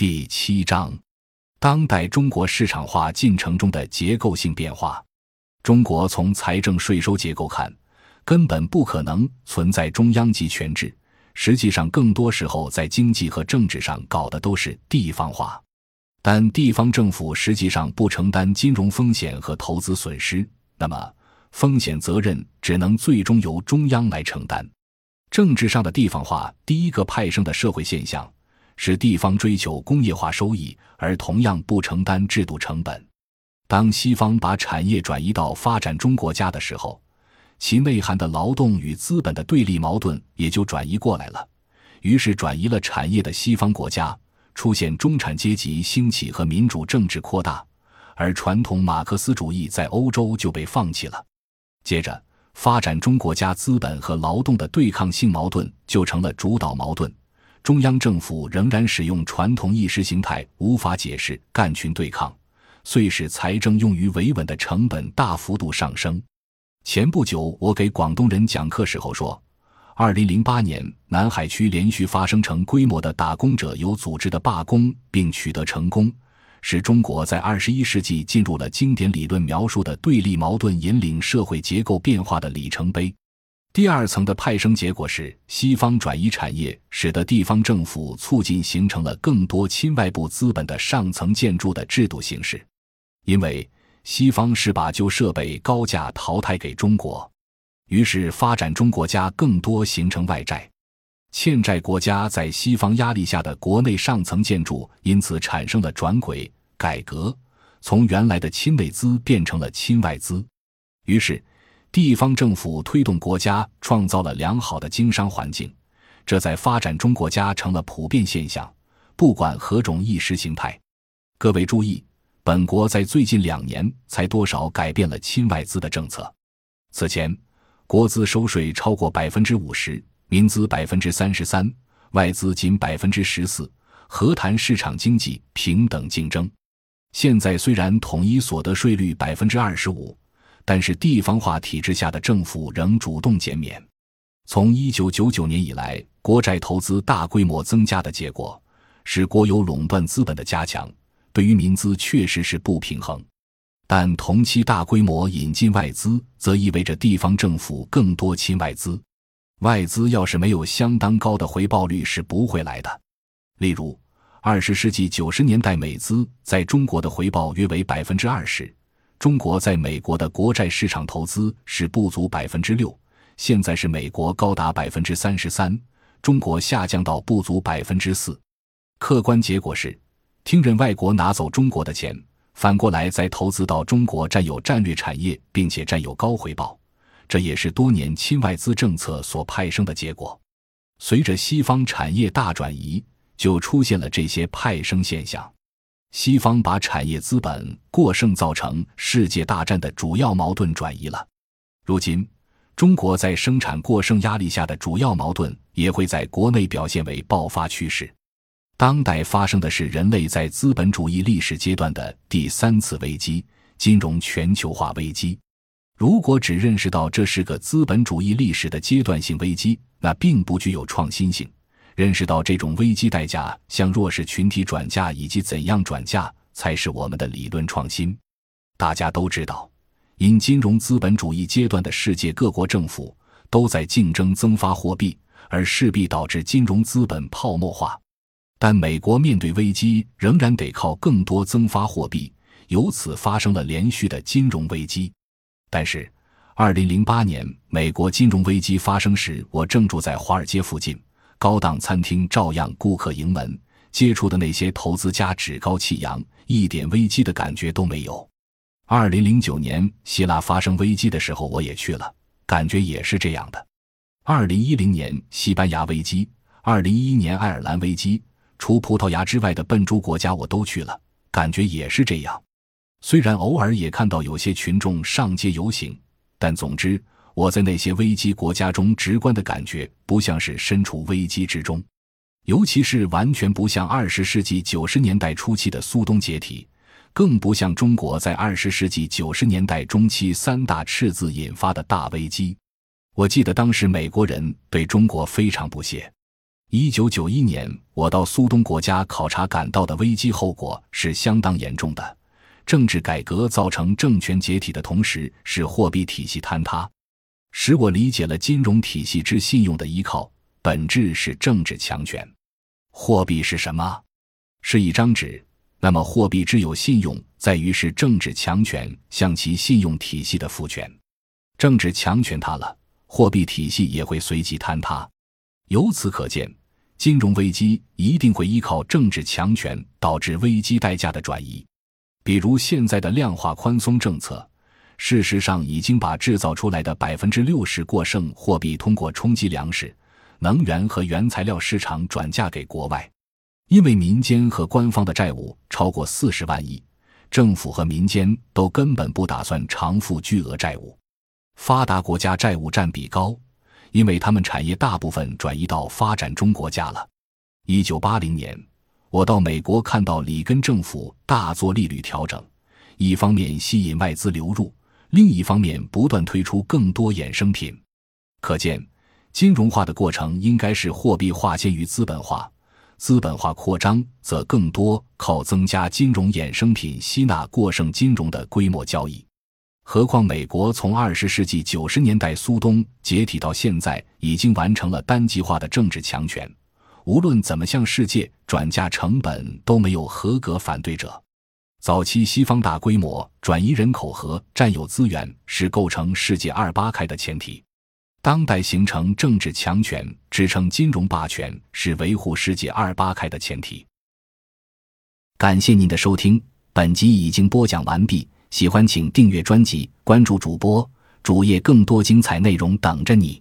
第七章：当代中国市场化进程中的结构性变化。中国从财政税收结构看，根本不可能存在中央集权制。实际上，更多时候在经济和政治上搞的都是地方化。但地方政府实际上不承担金融风险和投资损失，那么风险责任只能最终由中央来承担。政治上的地方化，第一个派生的社会现象。是地方追求工业化收益，而同样不承担制度成本。当西方把产业转移到发展中国家的时候，其内涵的劳动与资本的对立矛盾也就转移过来了。于是，转移了产业的西方国家出现中产阶级兴起和民主政治扩大，而传统马克思主义在欧洲就被放弃了。接着，发展中国家资本和劳动的对抗性矛盾就成了主导矛盾。中央政府仍然使用传统意识形态，无法解释干群对抗，遂使财政用于维稳的成本大幅度上升。前不久，我给广东人讲课时候说，二零零八年南海区连续发生成规模的打工者有组织的罢工，并取得成功，使中国在二十一世纪进入了经典理论描述的对立矛盾引领社会结构变化的里程碑。第二层的派生结果是，西方转移产业，使得地方政府促进形成了更多亲外部资本的上层建筑的制度形式。因为西方是把旧设备高价淘汰给中国，于是发展中国家更多形成外债，欠债国家在西方压力下的国内上层建筑因此产生了转轨改革，从原来的亲内资变成了亲外资，于是。地方政府推动国家创造了良好的经商环境，这在发展中国家成了普遍现象，不管何种意识形态。各位注意，本国在最近两年才多少改变了亲外资的政策。此前，国资收税超过百分之五十，民资百分之三十三，外资仅百分之十四，何谈市场经济平等竞争？现在虽然统一所得税率百分之二十五。但是地方化体制下的政府仍主动减免。从一九九九年以来，国债投资大规模增加的结果，是国有垄断资本的加强，对于民资确实是不平衡。但同期大规模引进外资，则意味着地方政府更多亲外资。外资要是没有相当高的回报率，是不会来的。例如，二十世纪九十年代美资在中国的回报约为百分之二十。中国在美国的国债市场投资是不足百分之六，现在是美国高达百分之三十三，中国下降到不足百分之四。客观结果是，听任外国拿走中国的钱，反过来再投资到中国占有战略产业，并且占有高回报，这也是多年亲外资政策所派生的结果。随着西方产业大转移，就出现了这些派生现象。西方把产业资本过剩造成世界大战的主要矛盾转移了。如今，中国在生产过剩压力下的主要矛盾也会在国内表现为爆发趋势。当代发生的是人类在资本主义历史阶段的第三次危机——金融全球化危机。如果只认识到这是个资本主义历史的阶段性危机，那并不具有创新性。认识到这种危机代价向弱势群体转嫁以及怎样转嫁，才是我们的理论创新。大家都知道，因金融资本主义阶段的世界各国政府都在竞争增发货币，而势必导致金融资本泡沫化。但美国面对危机，仍然得靠更多增发货币，由此发生了连续的金融危机。但是，二零零八年美国金融危机发生时，我正住在华尔街附近。高档餐厅照样顾客盈门，接触的那些投资家趾高气扬，一点危机的感觉都没有。二零零九年希腊发生危机的时候，我也去了，感觉也是这样的。二零一零年西班牙危机，二零一一年爱尔兰危机，除葡萄牙之外的笨猪国家我都去了，感觉也是这样。虽然偶尔也看到有些群众上街游行，但总之。我在那些危机国家中直观的感觉，不像是身处危机之中，尤其是完全不像二十世纪九十年代初期的苏东解体，更不像中国在二十世纪九十年代中期三大赤字引发的大危机。我记得当时美国人对中国非常不屑，一九九一年，我到苏东国家考察，感到的危机后果是相当严重的。政治改革造成政权解体的同时，使货币体系坍塌，使我理解了金融体系之信用的依靠本质是政治强权。货币是什么？是一张纸。那么，货币之有信用，在于是政治强权向其信用体系的赋权。政治强权塌了，货币体系也会随即坍塌。由此可见，金融危机一定会依靠政治强权导致危机代价的转移。比如现在的量化宽松政策，事实上已经把制造出来的百分之六十过剩货币通过冲击粮食、能源和原材料市场转嫁给国外。因为民间和官方的债务超过四十万亿，政府和民间都根本不打算偿付巨额债务。发达国家债务占比高，因为他们产业大部分转移到发展中国家了。一九八零年，我到美国看到里根政府大做利率调整，一方面吸引外资流入，另一方面不断推出更多衍生品。可见，金融化的过程应该是货币化先于资本化。资本化扩张则更多靠增加金融衍生品吸纳过剩金融的规模交易。何况美国从二十世纪九十年代苏东解体到现在，已经完成了单极化的政治强权，无论怎么向世界转嫁成本，都没有合格反对者。早期西方大规模转移人口和占有资源是构成世界二八开的前提。当代形成政治强权支撑金融霸权是维护世界二八开的前提。感谢您的收听，本集已经播讲完毕。喜欢请订阅专辑，关注主播主页，更多精彩内容等着你。